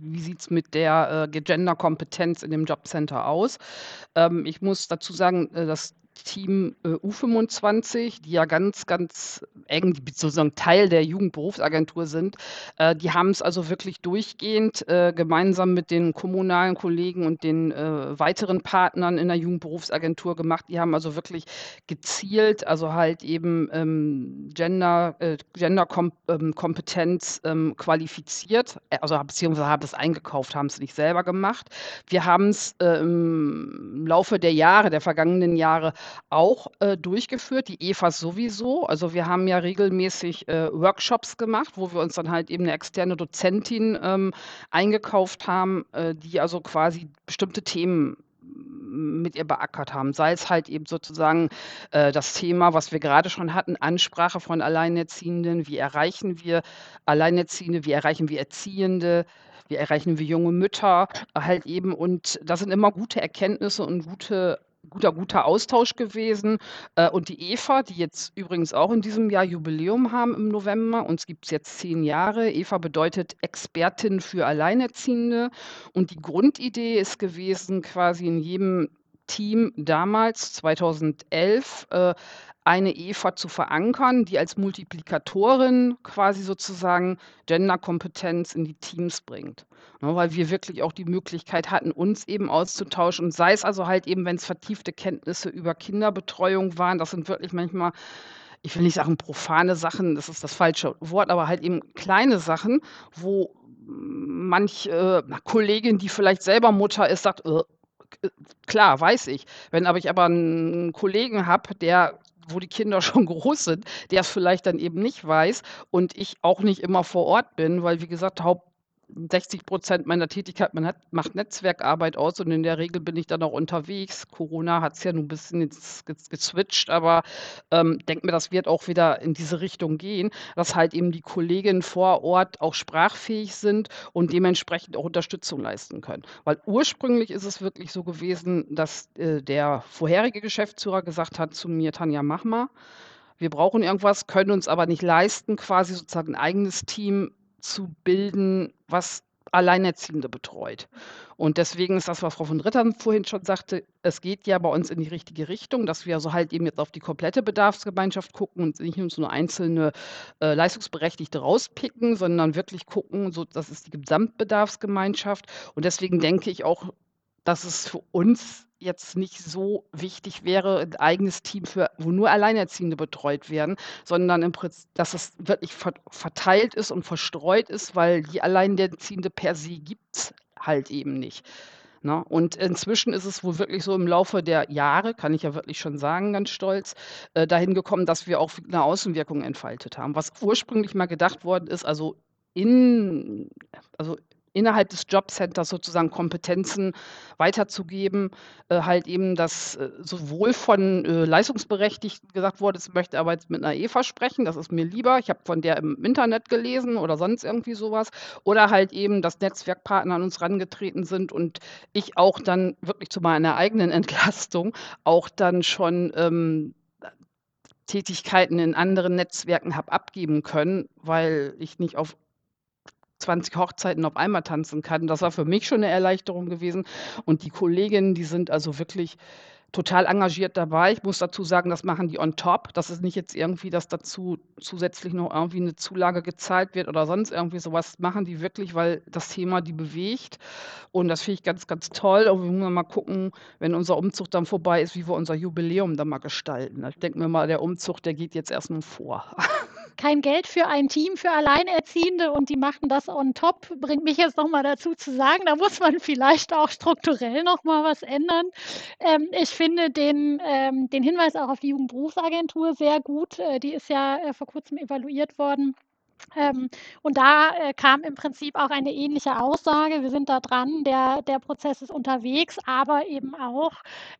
wie sieht es mit der äh, Gender-Kompetenz in dem Jobcenter aus? Ähm, ich muss dazu sagen, äh, dass Team äh, U25, die ja ganz, ganz eng, sozusagen Teil der Jugendberufsagentur sind, äh, die haben es also wirklich durchgehend äh, gemeinsam mit den kommunalen Kollegen und den weiteren Partnern in der Jugendberufsagentur gemacht. Die haben also wirklich gezielt, also halt eben ähm, Gender, Gender-Kompetenz ähm, ähm, qualifiziert, also beziehungsweise haben es eingekauft, haben es nicht selber gemacht. Wir haben es im Laufe der Jahre, der vergangenen Jahre auch äh, durchgeführt, die EFA sowieso. Also wir haben ja regelmäßig äh, Workshops gemacht, wo wir uns dann halt eben eine externe Dozentin ähm, eingekauft haben, äh, die also quasi bestimmte Themen mit ihr beackert haben. Sei es halt eben sozusagen äh, das Thema, was wir gerade schon hatten, Ansprache von Alleinerziehenden, wie erreichen wir Alleinerziehende, wie erreichen wir Erziehende, wie erreichen wir junge Mütter halt eben. Und das sind immer gute Erkenntnisse und gute guter, guter Austausch gewesen. Äh, und die Eva, die jetzt übrigens auch in diesem Jahr Jubiläum haben im November, uns gibt es jetzt zehn Jahre. Eva bedeutet Expertin für Alleinerziehende. Und die Grundidee ist gewesen, quasi in jedem Team damals, 2011, äh, eine Eva zu verankern, die als Multiplikatorin quasi sozusagen Genderkompetenz in die Teams bringt. Ne, weil wir wirklich auch die Möglichkeit hatten, uns eben auszutauschen. Und sei es also halt eben, wenn es vertiefte Kenntnisse über Kinderbetreuung waren, das sind wirklich manchmal ich will nicht sagen profane Sachen, das ist das falsche Wort, aber halt eben kleine Sachen, wo manch äh, Kollegin, die vielleicht selber Mutter ist, sagt, äh, klar, weiß ich. Wenn aber ich aber einen Kollegen habe, der wo die Kinder schon groß sind, der es vielleicht dann eben nicht weiß und ich auch nicht immer vor Ort bin, weil wie gesagt, Haupt 60 Prozent meiner Tätigkeit man hat, macht Netzwerkarbeit aus und in der Regel bin ich dann auch unterwegs. Corona hat es ja nun ein bisschen jetzt geswitcht, aber ähm, denke mir, das wird auch wieder in diese Richtung gehen, dass halt eben die Kolleginnen vor Ort auch sprachfähig sind und dementsprechend auch Unterstützung leisten können. Weil ursprünglich ist es wirklich so gewesen, dass äh, der vorherige Geschäftsführer gesagt hat zu mir, Tanja, mach mal. Wir brauchen irgendwas, können uns aber nicht leisten, quasi sozusagen ein eigenes Team zu bilden, was Alleinerziehende betreut. Und deswegen ist das, was Frau von Rittern vorhin schon sagte, es geht ja bei uns in die richtige Richtung, dass wir so halt eben jetzt auf die komplette Bedarfsgemeinschaft gucken und nicht nur einzelne äh, Leistungsberechtigte rauspicken, sondern wirklich gucken, so das ist die Gesamtbedarfsgemeinschaft. Und deswegen denke ich auch, dass es für uns jetzt nicht so wichtig wäre, ein eigenes Team für, wo nur Alleinerziehende betreut werden, sondern im Prinzip, dass es wirklich verteilt ist und verstreut ist, weil die Alleinerziehende per se gibt es halt eben nicht. Ne? Und inzwischen ist es wohl wirklich so im Laufe der Jahre, kann ich ja wirklich schon sagen, ganz stolz, äh, dahin gekommen, dass wir auch eine Außenwirkung entfaltet haben. Was ursprünglich mal gedacht worden ist, also in, also innerhalb des Jobcenters sozusagen Kompetenzen weiterzugeben, äh, halt eben, dass äh, sowohl von äh, Leistungsberechtigten gesagt wurde, ich möchte aber jetzt mit einer Eva sprechen, das ist mir lieber, ich habe von der im Internet gelesen oder sonst irgendwie sowas, oder halt eben, dass Netzwerkpartner an uns rangetreten sind und ich auch dann wirklich zu meiner eigenen Entlastung auch dann schon ähm, Tätigkeiten in anderen Netzwerken habe abgeben können, weil ich nicht auf 20 Hochzeiten auf einmal tanzen kann. Das war für mich schon eine Erleichterung gewesen. Und die Kolleginnen, die sind also wirklich total engagiert dabei. Ich muss dazu sagen, das machen die on top. Das ist nicht jetzt irgendwie, dass dazu zusätzlich noch irgendwie eine Zulage gezahlt wird oder sonst irgendwie sowas. Machen die wirklich, weil das Thema die bewegt. Und das finde ich ganz, ganz toll. Und wir müssen mal gucken, wenn unser Umzug dann vorbei ist, wie wir unser Jubiläum dann mal gestalten. Ich denke mir mal, der Umzug, der geht jetzt erstmal vor. kein Geld für ein Team für Alleinerziehende und die machen das on top, bringt mich jetzt nochmal dazu zu sagen, da muss man vielleicht auch strukturell nochmal was ändern. Ähm, ich finde den, ähm, den Hinweis auch auf die Jugendberufsagentur sehr gut. Äh, die ist ja äh, vor kurzem evaluiert worden Ähm, und da äh, kam im Prinzip auch eine ähnliche Aussage. Wir sind da dran, der, der Prozess ist unterwegs, aber eben auch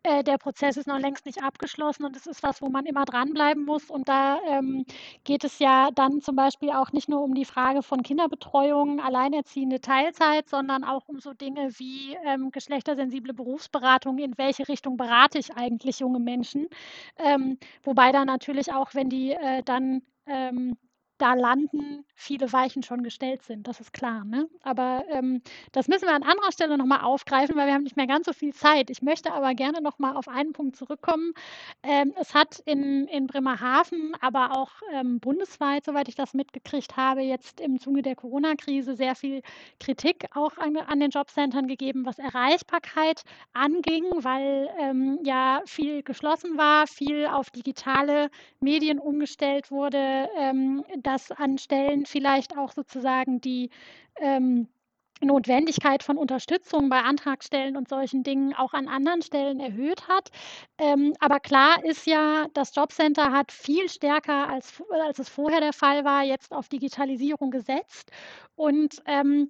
äh, der Prozess ist noch längst nicht abgeschlossen und es ist was, wo man immer dranbleiben muss. Und da ähm, geht es ja dann zum Beispiel auch nicht nur um die Frage von Kinderbetreuung, alleinerziehende Teilzeit, sondern auch um so Dinge wie ähm, geschlechtersensible Berufsberatung. In welche Richtung berate ich eigentlich junge Menschen? Ähm, wobei da natürlich auch, wenn die äh, dann ähm, da landen, viele Weichen schon gestellt sind, das ist klar. Ne? Aber ähm, das müssen wir an anderer Stelle nochmal aufgreifen, weil wir haben nicht mehr ganz so viel Zeit. Ich möchte aber gerne nochmal auf einen Punkt zurückkommen. Ähm, es hat in, in Bremerhaven, aber auch ähm, bundesweit, soweit ich das mitgekriegt habe, jetzt im Zuge der Corona-Krise sehr viel Kritik auch an, an den Jobcentern gegeben, was Erreichbarkeit anging, weil ähm, ja viel geschlossen war, viel auf digitale Medien umgestellt wurde ähm, dass an Stellen vielleicht auch sozusagen die ähm, Notwendigkeit von Unterstützung bei Antragstellen und solchen Dingen auch an anderen Stellen erhöht hat. Ähm, aber klar ist ja, das Jobcenter hat viel stärker als, als es vorher der Fall war, jetzt auf Digitalisierung gesetzt. Und ähm,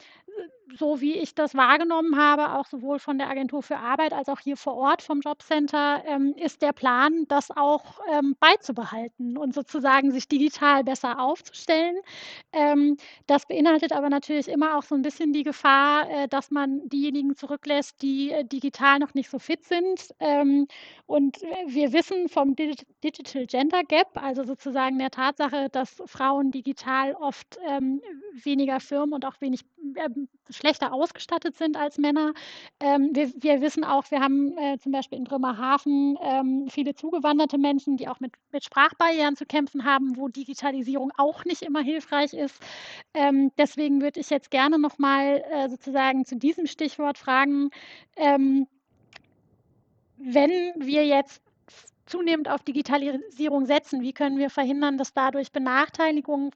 so wie ich das wahrgenommen habe, auch sowohl von der Agentur für Arbeit als auch hier vor Ort vom Jobcenter, ähm, ist der Plan, das auch ähm, beizubehalten und sozusagen sich digital besser aufzustellen. Ähm, das beinhaltet aber natürlich immer auch so ein bisschen die Gefahr, äh, dass man diejenigen zurücklässt, die äh, digital noch nicht so fit sind. Ähm, und wir wissen vom Digital Gender Gap, also sozusagen der Tatsache, dass Frauen digital oft ähm, weniger Firmen und auch wenig ähm, schlechter ausgestattet sind als Männer. Ähm, wir, wir, wissen auch, wir haben äh, zum Beispiel in Bremerhaven ähm, viele zugewanderte Menschen, die auch mit, mit, Sprachbarrieren zu kämpfen haben, wo Digitalisierung auch nicht immer hilfreich ist. Ähm, deswegen würde ich jetzt gerne nochmal äh, sozusagen zu diesem Stichwort fragen, ähm, wenn wir jetzt zunehmend auf Digitalisierung setzen, wie können wir verhindern, dass dadurch Benachteiligungen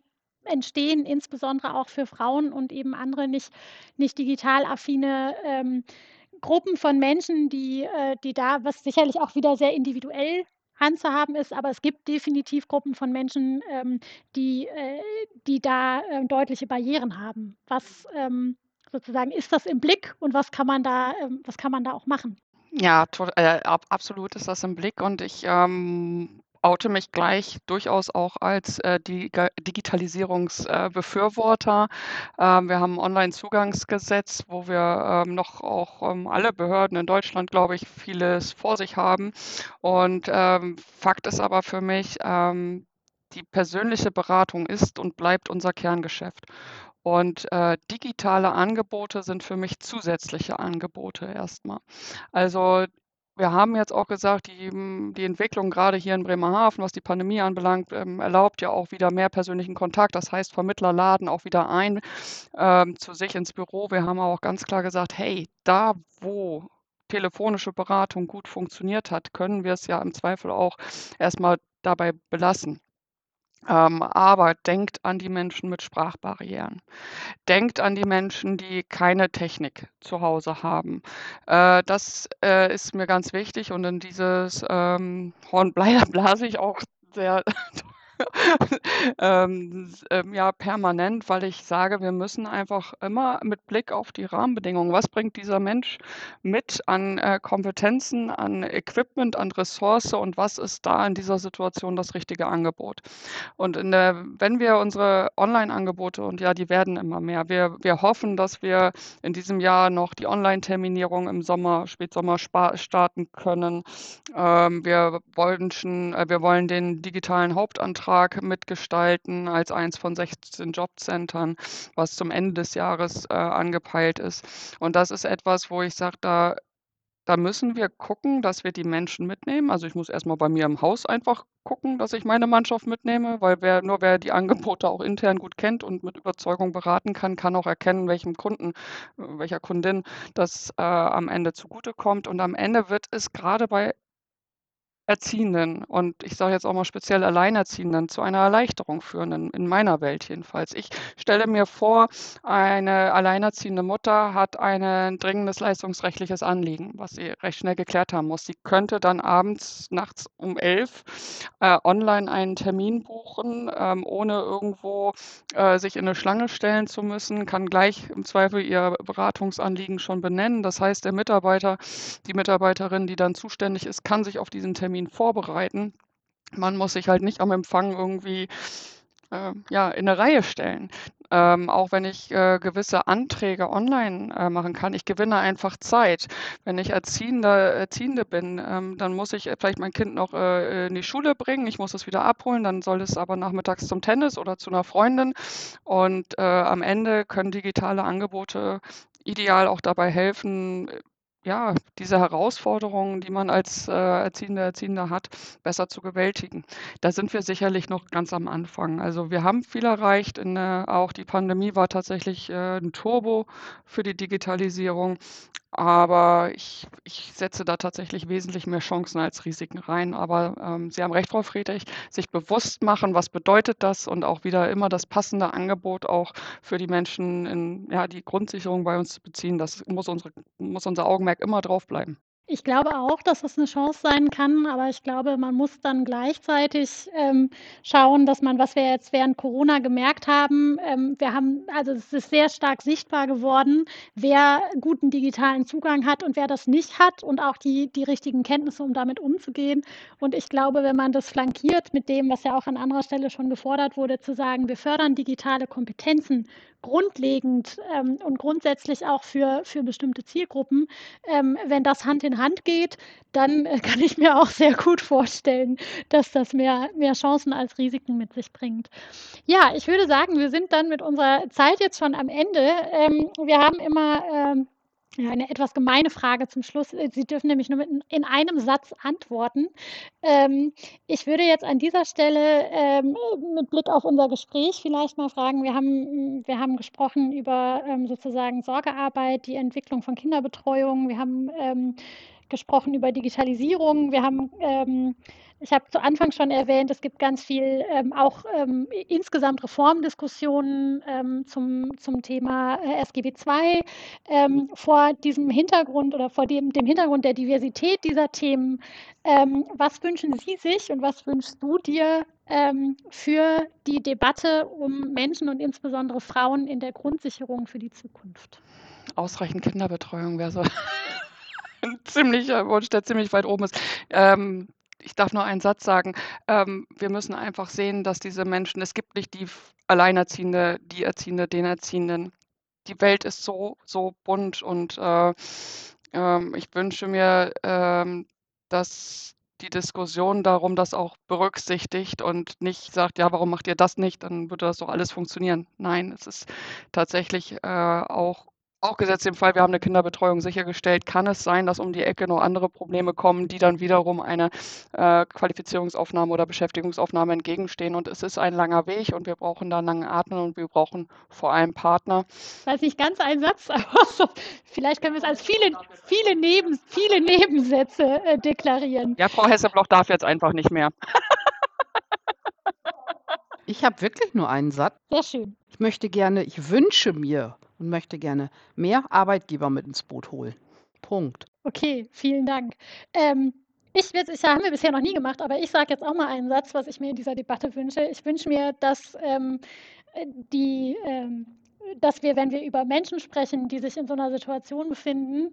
entstehen, insbesondere auch für Frauen und eben andere nicht, nicht digital affine ähm, Gruppen von Menschen, die, äh, die da, was sicherlich auch wieder sehr individuell handzuhaben ist, aber es gibt definitiv Gruppen von Menschen, ähm, die, äh, die da äh, deutliche Barrieren haben. Was ähm, sozusagen ist das im Blick und was kann man da, ähm, was kann man da auch machen? Ja, äh, absolut ist das im Blick und ich ähm, oute mich gleich durchaus auch als äh, Digitalisierungsbefürworter. Äh, ähm, wir haben ein Online-Zugangsgesetz, wo wir ähm, noch auch ähm, alle Behörden in Deutschland, glaube ich, vieles vor sich haben. Und ähm, Fakt ist aber für mich, ähm, die persönliche Beratung ist und bleibt unser Kerngeschäft. Und äh, digitale Angebote sind für mich zusätzliche Angebote erstmal. Also wir haben jetzt auch gesagt, die, hm, die Entwicklung gerade hier in Bremerhaven, was die Pandemie anbelangt, ähm, erlaubt ja auch wieder mehr persönlichen Kontakt. Das heißt, Vermittler laden auch wieder ein ähm, zu sich ins Büro. Wir haben auch ganz klar gesagt, hey, da wo telefonische Beratung gut funktioniert hat, können wir es ja im Zweifel auch erstmal dabei belassen. Ähm, aber denkt an die Menschen mit Sprachbarrieren. Denkt an die Menschen, die keine Technik zu Hause haben. Äh, das äh, ist mir ganz wichtig und in dieses ähm, Horn blase ich auch sehr ähm, ähm, ja, permanent, weil ich sage, wir müssen einfach immer mit Blick auf die Rahmenbedingungen, was bringt dieser Mensch mit an äh, Kompetenzen, an Equipment, an Ressource und was ist da in dieser Situation das richtige Angebot? Und der, wenn wir unsere Online-Angebote, und ja, die werden immer mehr, wir, wir hoffen, dass wir in diesem Jahr noch die Online-Terminierung im Sommer, Spätsommer starten können. Ähm, wir, wollen schon, äh, wir wollen den digitalen Hauptantrag Auftrag mitgestalten als eins von 16 Jobcentern, was zum Ende des Jahres äh, angepeilt ist. Und das ist etwas, wo ich sage, da da müssen wir gucken, dass wir die Menschen mitnehmen. Also ich muss erstmal bei mir im Haus einfach gucken, dass ich meine Mannschaft mitnehme, weil wer, nur wer die Angebote auch intern gut kennt und mit Überzeugung beraten kann, kann auch erkennen, welchem Kunden, welcher Kundin das äh, am Ende zugutekommt. Und am Ende wird es gerade bei Erziehenden und ich sage jetzt auch mal speziell Alleinerziehenden zu einer Erleichterung führen, in, in, meiner Welt jedenfalls. Ich stelle mir vor, eine alleinerziehende Mutter hat ein dringendes leistungsrechtliches Anliegen, was sie recht schnell geklärt haben muss. Sie könnte dann abends, nachts um elf äh, online einen Termin buchen, ähm, ohne irgendwo äh, sich in eine Schlange stellen zu müssen, kann gleich im Zweifel ihr Beratungsanliegen schon benennen. Das heißt, der Mitarbeiter, die Mitarbeiterin, die dann zuständig ist, kann sich auf diesen Termin Termin vorbereiten. Man muss sich halt nicht am Empfang irgendwie äh, ja, in eine Reihe stellen. Ähm, auch wenn ich äh, gewisse Anträge online äh, machen kann, ich gewinne einfach Zeit. Wenn ich Erziehender, Erziehende bin, ähm, dann muss ich vielleicht mein Kind noch äh, in die Schule bringen, ich muss es wieder abholen, dann soll es aber nachmittags zum Tennis oder zu einer Freundin. Und äh, am Ende können digitale Angebote ideal auch dabei helfen, ja, diese Herausforderungen, die man als äh, Erziehender, Erziehender hat, besser zu bewältigen. Da sind wir sicherlich noch ganz am Anfang. Also wir haben viel erreicht. In, äh, auch die Pandemie war tatsächlich äh, ein Turbo für die Digitalisierung. Aber ich, ich setze da tatsächlich wesentlich mehr Chancen als Risiken rein. Aber ähm, Sie haben recht, Frau Friedrich, sich bewusst machen, was bedeutet das und auch wieder immer das passende Angebot auch für die Menschen, in, ja, die Grundsicherung bei uns zu beziehen. Das muss, unsere, muss unser Augenmerk immer drauf bleiben. Ich glaube auch, dass das eine Chance sein kann, aber ich glaube, man muss dann gleichzeitig ähm, schauen, dass man, was wir jetzt während Corona gemerkt haben, ähm, wir haben, also es ist sehr stark sichtbar geworden, wer guten digitalen Zugang hat und wer das nicht hat und auch die, die richtigen Kenntnisse, um damit umzugehen. Und ich glaube, wenn man das flankiert mit dem, was ja auch an anderer Stelle schon gefordert wurde, zu sagen, wir fördern digitale Kompetenzen grundlegend ähm, und grundsätzlich auch für, für bestimmte Zielgruppen, ähm, wenn das Hand in Hand geht, dann äh, kann ich mir auch sehr gut vorstellen, dass das mehr, mehr Chancen als Risiken mit sich bringt. Ja, ich würde sagen, wir sind dann mit unserer Zeit jetzt schon am Ende. Ähm, wir haben immer ähm, ja, eine etwas gemeine Frage zum Schluss. Äh, Sie dürfen nämlich nur mit, in einem Satz antworten. Ähm, ich würde jetzt an dieser Stelle ähm, mit Blick auf unser Gespräch vielleicht mal fragen, wir haben, wir haben gesprochen über ähm, sozusagen Sorgearbeit, die Entwicklung von Kinderbetreuung, wir haben ähm, gesprochen über Digitalisierung, wir haben ähm, ich habe zu Anfang schon erwähnt, es gibt ganz viel ähm, auch ähm, insgesamt Reformdiskussionen ähm, zum, zum Thema äh, SGB II. Ähm, vor diesem Hintergrund oder vor dem, dem Hintergrund der Diversität dieser Themen, ähm, was wünschen Sie sich und was wünschst du dir für die Debatte um Menschen und insbesondere Frauen in der Grundsicherung für die Zukunft? Ausreichend Kinderbetreuung wäre so ein ziemlicher Wunsch, der ziemlich weit oben ist. Ähm, ich darf nur einen Satz sagen. Ähm, wir müssen einfach sehen, dass diese Menschen, es gibt nicht die Alleinerziehende, die Erziehende, den Erziehenden. Die Welt ist so, so bunt und äh, äh, ich wünsche mir, äh, dass die Diskussion darum das auch berücksichtigt und nicht sagt, ja, warum macht ihr das nicht? Dann würde das doch alles funktionieren. Nein, es ist tatsächlich äh, auch auch gesetzt im Fall, wir haben eine Kinderbetreuung sichergestellt, kann es sein, dass um die Ecke noch andere Probleme kommen, die dann wiederum eine äh, Qualifizierungsaufnahme oder Beschäftigungsaufnahme entgegenstehen. Und es ist ein langer Weg und wir brauchen da langen Atmen und wir brauchen vor allem Partner. Das ist nicht ganz ein Satz, aber so, vielleicht können wir es als viele, viele, Neben, viele Nebensätze äh, deklarieren. Ja, Frau Hessebloch darf jetzt einfach nicht mehr. ich habe wirklich nur einen Satz. Sehr schön. Ich möchte gerne, ich wünsche mir und möchte gerne mehr Arbeitgeber mit ins Boot holen. Punkt. Okay, vielen Dank. Ähm, ich, das haben wir bisher noch nie gemacht, aber ich sage jetzt auch mal einen Satz, was ich mir in dieser Debatte wünsche. Ich wünsche mir, dass ähm, die ähm, dass wir, wenn wir über Menschen sprechen, die sich in so einer Situation befinden,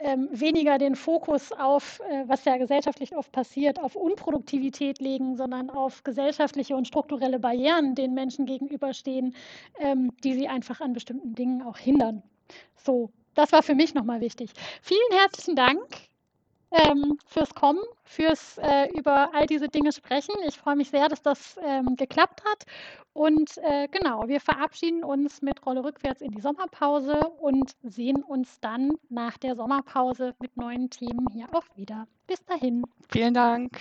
ähm, weniger den Fokus auf, äh, was ja gesellschaftlich oft passiert, auf Unproduktivität legen, sondern auf gesellschaftliche und strukturelle Barrieren den Menschen gegenüberstehen, ähm, die sie einfach an bestimmten Dingen auch hindern. So, das war für mich nochmal wichtig. Vielen herzlichen Dank ähm, fürs Kommen, fürs äh, über all diese Dinge sprechen. Ich freue mich sehr, dass das ähm, geklappt hat. Und äh, genau, wir verabschieden uns mit Rolle rückwärts in die Sommerpause und sehen uns dann nach der Sommerpause mit neuen Themen hier auch wieder. Bis dahin. Vielen Dank.